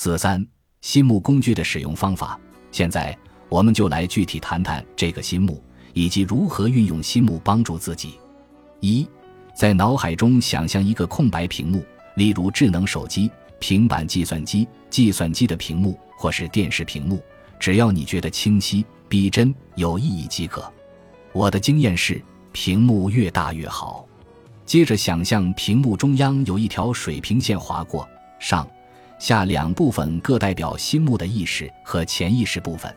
四三心目工具的使用方法。现在我们就来具体谈谈这个心目以及如何运用心目帮助自己。一，在脑海中想象一个空白屏幕，例如智能手机、平板计算机、计算机的屏幕或是电视屏幕，只要你觉得清晰、逼真、有意义即可。我的经验是，屏幕越大越好。接着想象屏幕中央有一条水平线划过，上、下两部分各代表心目的意识和潜意识部分。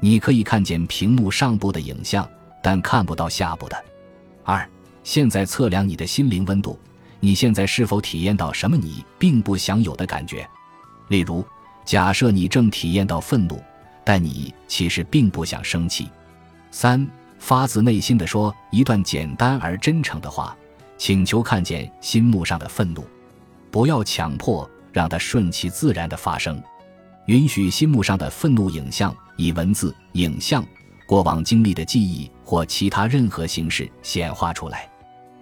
你可以看见屏幕上部的影像，但看不到下部的。二，现在测量你的心灵温度，你现在是否体验到什么你并不想有的感觉？例如，假设你正体验到愤怒，但你其实并不想生气。三，发自内心的说一段简单而真诚的话。请求看见心目上的愤怒，不要强迫，让它顺其自然的发生。允许心目上的愤怒影像以文字、影像、过往经历的记忆或其他任何形式显化出来。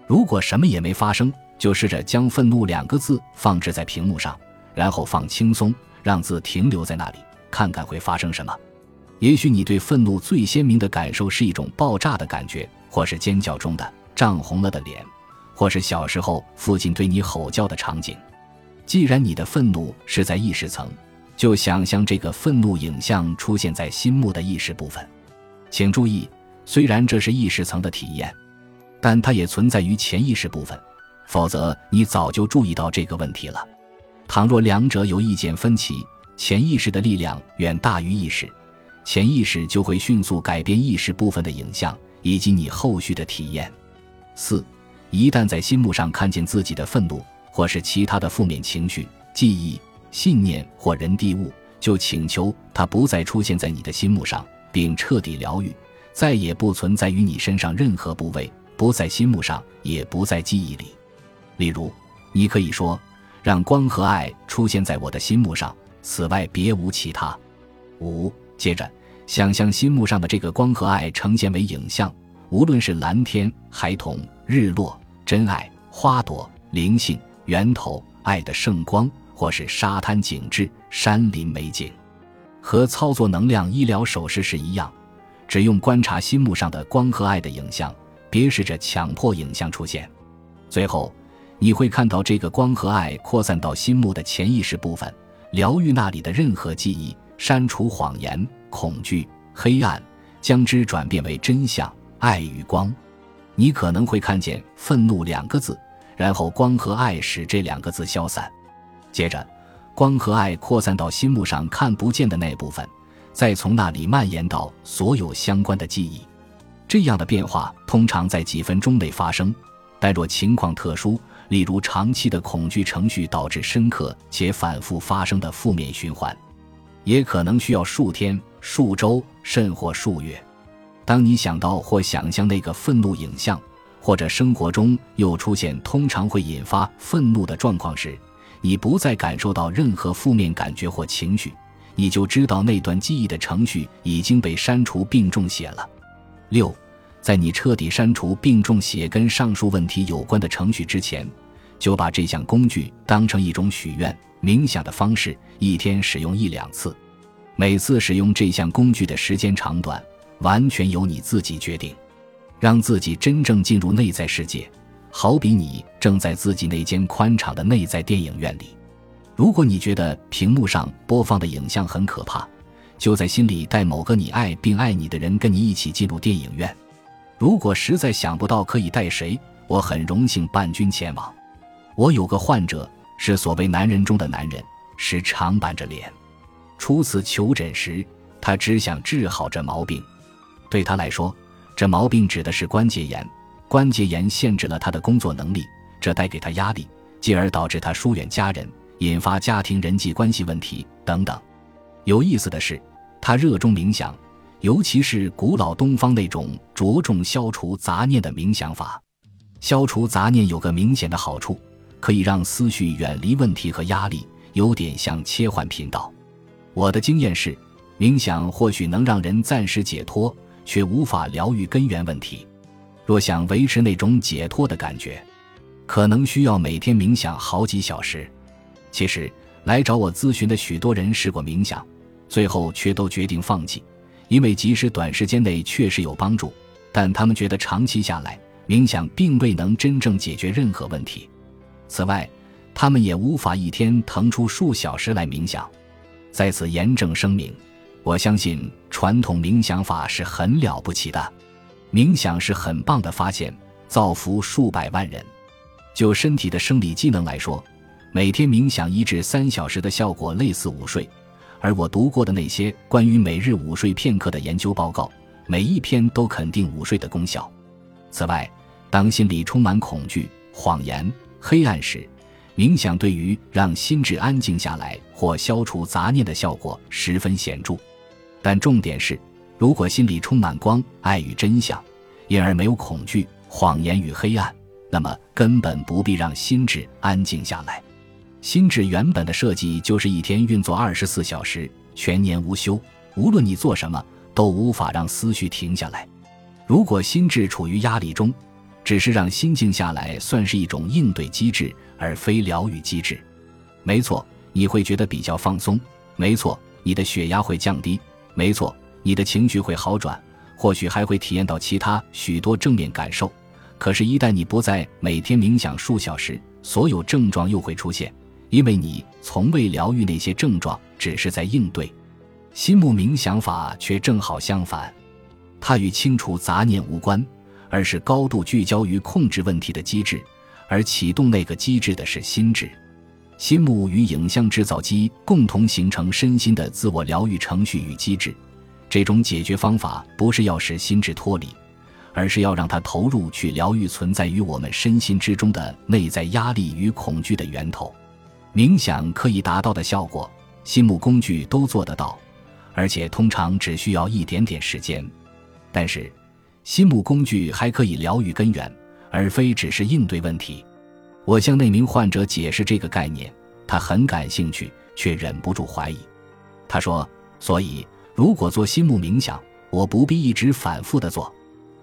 如果什么也没发生，就试着将“愤怒”两个字放置在屏幕上，然后放轻松，让字停留在那里，看看会发生什么。也许你对愤怒最鲜明的感受是一种爆炸的感觉，或是尖叫中的涨红了的脸。或是小时候父亲对你吼叫的场景。既然你的愤怒是在意识层，就想象这个愤怒影像出现在心目的意识部分。请注意，虽然这是意识层的体验，但它也存在于潜意识部分。否则，你早就注意到这个问题了。倘若两者有意见分歧，潜意识的力量远大于意识，潜意识就会迅速改变意识部分的影像以及你后续的体验。四。一旦在心目上看见自己的愤怒，或是其他的负面情绪、记忆、信念或人地物，就请求它不再出现在你的心目上，并彻底疗愈，再也不存在于你身上任何部位，不在心目上，也不在记忆里。例如，你可以说：“让光和爱出现在我的心目上，此外别无其他。”五，接着想象心目上的这个光和爱呈现为影像。无论是蓝天、孩童、日落、真爱、花朵、灵性、源头、爱的圣光，或是沙滩景致、山林美景，和操作能量医疗手势是一样，只用观察心目上的光和爱的影像，别试着强迫影像出现。最后，你会看到这个光和爱扩散到心目的潜意识部分，疗愈那里的任何记忆，删除谎言、恐惧、黑暗，将之转变为真相。爱与光，你可能会看见“愤怒”两个字，然后光和爱使这两个字消散。接着，光和爱扩散到心目上看不见的那部分，再从那里蔓延到所有相关的记忆。这样的变化通常在几分钟内发生，但若情况特殊，例如长期的恐惧程序导致深刻且反复发生的负面循环，也可能需要数天、数周，甚或数月。当你想到或想象那个愤怒影像，或者生活中又出现通常会引发愤怒的状况时，你不再感受到任何负面感觉或情绪，你就知道那段记忆的程序已经被删除并重写了。六，在你彻底删除并重写跟上述问题有关的程序之前，就把这项工具当成一种许愿冥想的方式，一天使用一两次，每次使用这项工具的时间长短。完全由你自己决定，让自己真正进入内在世界，好比你正在自己那间宽敞的内在电影院里。如果你觉得屏幕上播放的影像很可怕，就在心里带某个你爱并爱你的人跟你一起进入电影院。如果实在想不到可以带谁，我很荣幸伴君前往。我有个患者是所谓男人中的男人，时常板着脸。初次求诊时，他只想治好这毛病。对他来说，这毛病指的是关节炎。关节炎限制了他的工作能力，这带给他压力，进而导致他疏远家人，引发家庭人际关系问题等等。有意思的是，他热衷冥想，尤其是古老东方那种着重消除杂念的冥想法。消除杂念有个明显的好处，可以让思绪远离问题和压力，有点像切换频道。我的经验是，冥想或许能让人暂时解脱。却无法疗愈根源问题。若想维持那种解脱的感觉，可能需要每天冥想好几小时。其实，来找我咨询的许多人试过冥想，最后却都决定放弃，因为即使短时间内确实有帮助，但他们觉得长期下来，冥想并未能真正解决任何问题。此外，他们也无法一天腾出数小时来冥想。在此严正声明，我相信传统冥想法是很了不起的，冥想是很棒的发现，造福数百万人。就身体的生理机能来说，每天冥想一至三小时的效果类似午睡。而我读过的那些关于每日午睡片刻的研究报告，每一篇都肯定午睡的功效。此外，当心里充满恐惧、谎言、黑暗时，冥想对于让心智安静下来或消除杂念的效果十分显著。但重点是，如果心里充满光、爱与真相，因而没有恐惧、谎言与黑暗。那么根本不必让心智安静下来。心智原本的设计就是一天运作二十四小时，全年无休。无论你做什么，都无法让思绪停下来。如果心智处于压力中，只是让心静下来，算是一种应对机制，而非疗愈机制。没错，你会觉得比较放松；没错，你的血压会降低；没错，你的情绪会好转，或许还会体验到其他许多正面感受。可是，一旦你不再每天冥想数小时，所有症状又会出现，因为你从未疗愈那些症状，只是在应对。心目冥想法却正好相反，它与清除杂念无关，而是高度聚焦于控制问题的机制，而启动那个机制的是心智。心目与影像制造机共同形成身心的自我疗愈程序与机制。这种解决方法不是要使心智脱离。而是要让它投入去疗愈存在于我们身心之中的内在压力与恐惧的源头。冥想可以达到的效果，心目工具都做得到，而且通常只需要一点点时间。但是，心目工具还可以疗愈根源，而非只是应对问题。我向那名患者解释这个概念，他很感兴趣，却忍不住怀疑。他说：“所以，如果做心目冥想，我不必一直反复的做。”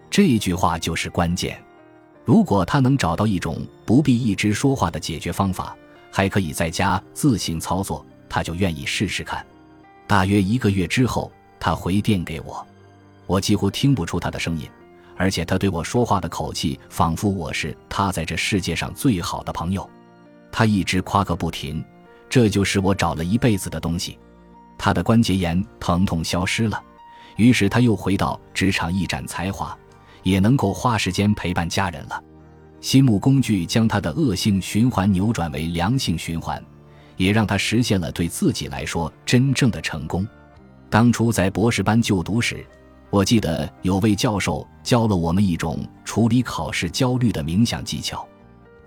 这句话就是关键。如果他能找到一种不必一直说话的解决方法，还可以在家自行操作，他就愿意试试看。大约一个月之后，他回电给我，我几乎听不出他的声音，而且他对我说话的口气仿佛我是他在这世界上最好的朋友。他一直夸个不停，这就是我找了一辈子的东西。他的关节炎疼痛消失了，于是他又回到职场一展才华。也能够花时间陪伴家人了。心目工具将他的恶性循环扭转为良性循环，也让他实现了对自己来说真正的成功。当初在博士班就读时，我记得有位教授教了我们一种处理考试焦虑的冥想技巧。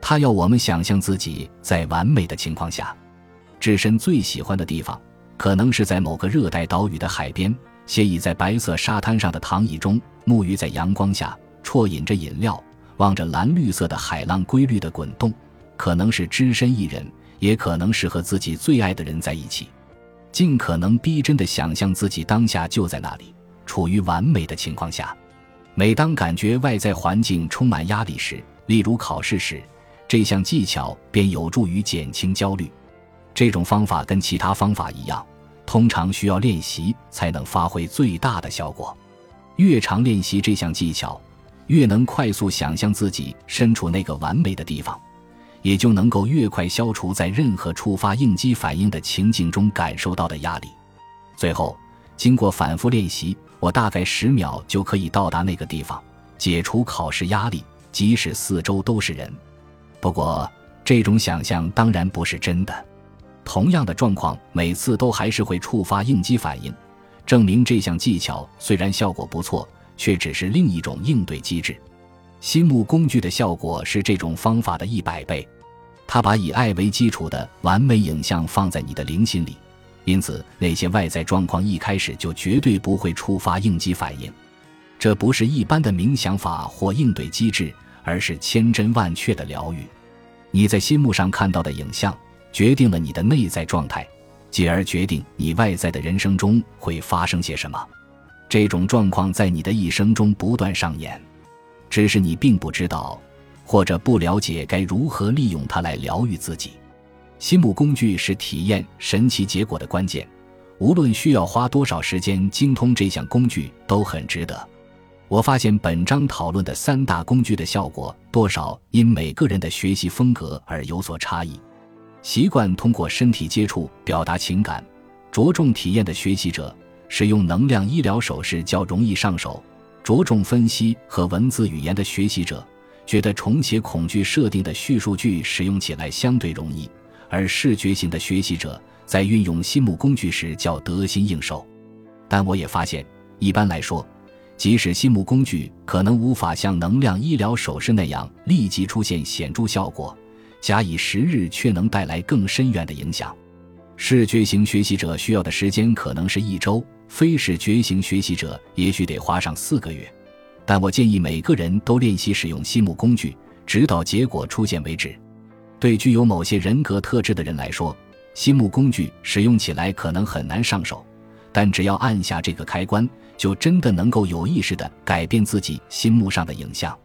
他要我们想象自己在完美的情况下，置身最喜欢的地方，可能是在某个热带岛屿的海边。斜倚在白色沙滩上的躺椅中，沐浴在阳光下，啜饮着饮料，望着蓝绿色的海浪规律的滚动。可能是只身一人，也可能是和自己最爱的人在一起。尽可能逼真的想象自己当下就在那里，处于完美的情况下。每当感觉外在环境充满压力时，例如考试时，这项技巧便有助于减轻焦虑。这种方法跟其他方法一样。通常需要练习才能发挥最大的效果。越常练习这项技巧，越能快速想象自己身处那个完美的地方，也就能够越快消除在任何触发应激反应的情境中感受到的压力。最后，经过反复练习，我大概十秒就可以到达那个地方，解除考试压力，即使四周都是人。不过，这种想象当然不是真的。同样的状况每次都还是会触发应激反应，证明这项技巧虽然效果不错，却只是另一种应对机制。心目工具的效果是这种方法的一百倍。它把以爱为基础的完美影像放在你的灵心里，因此那些外在状况一开始就绝对不会触发应激反应。这不是一般的冥想法或应对机制，而是千真万确的疗愈。你在心目上看到的影像。决定了你的内在状态，继而决定你外在的人生中会发生些什么。这种状况在你的一生中不断上演，只是你并不知道，或者不了解该如何利用它来疗愈自己。心目工具是体验神奇结果的关键，无论需要花多少时间精通这项工具，都很值得。我发现本章讨论的三大工具的效果，多少因每个人的学习风格而有所差异。习惯通过身体接触表达情感、着重体验的学习者，使用能量医疗手势较容易上手；着重分析和文字语言的学习者，觉得重写恐惧设定的叙述句使用起来相对容易；而视觉型的学习者在运用心目工具时较得心应手。但我也发现，一般来说，即使心目工具可能无法像能量医疗手势那样立即出现显著效果，假以时日却能带来更深远的影响。视觉型学习者需要的时间可能是一周，非视觉型学习者也许得花上四个月。但我建议每个人都练习使用心目工具，直到结果出现为止。对具有某些人格特质的人来说，心目工具使用起来可能很难上手。但只要按下这个开关，就真的能够有意识地改变自己心目上的影像。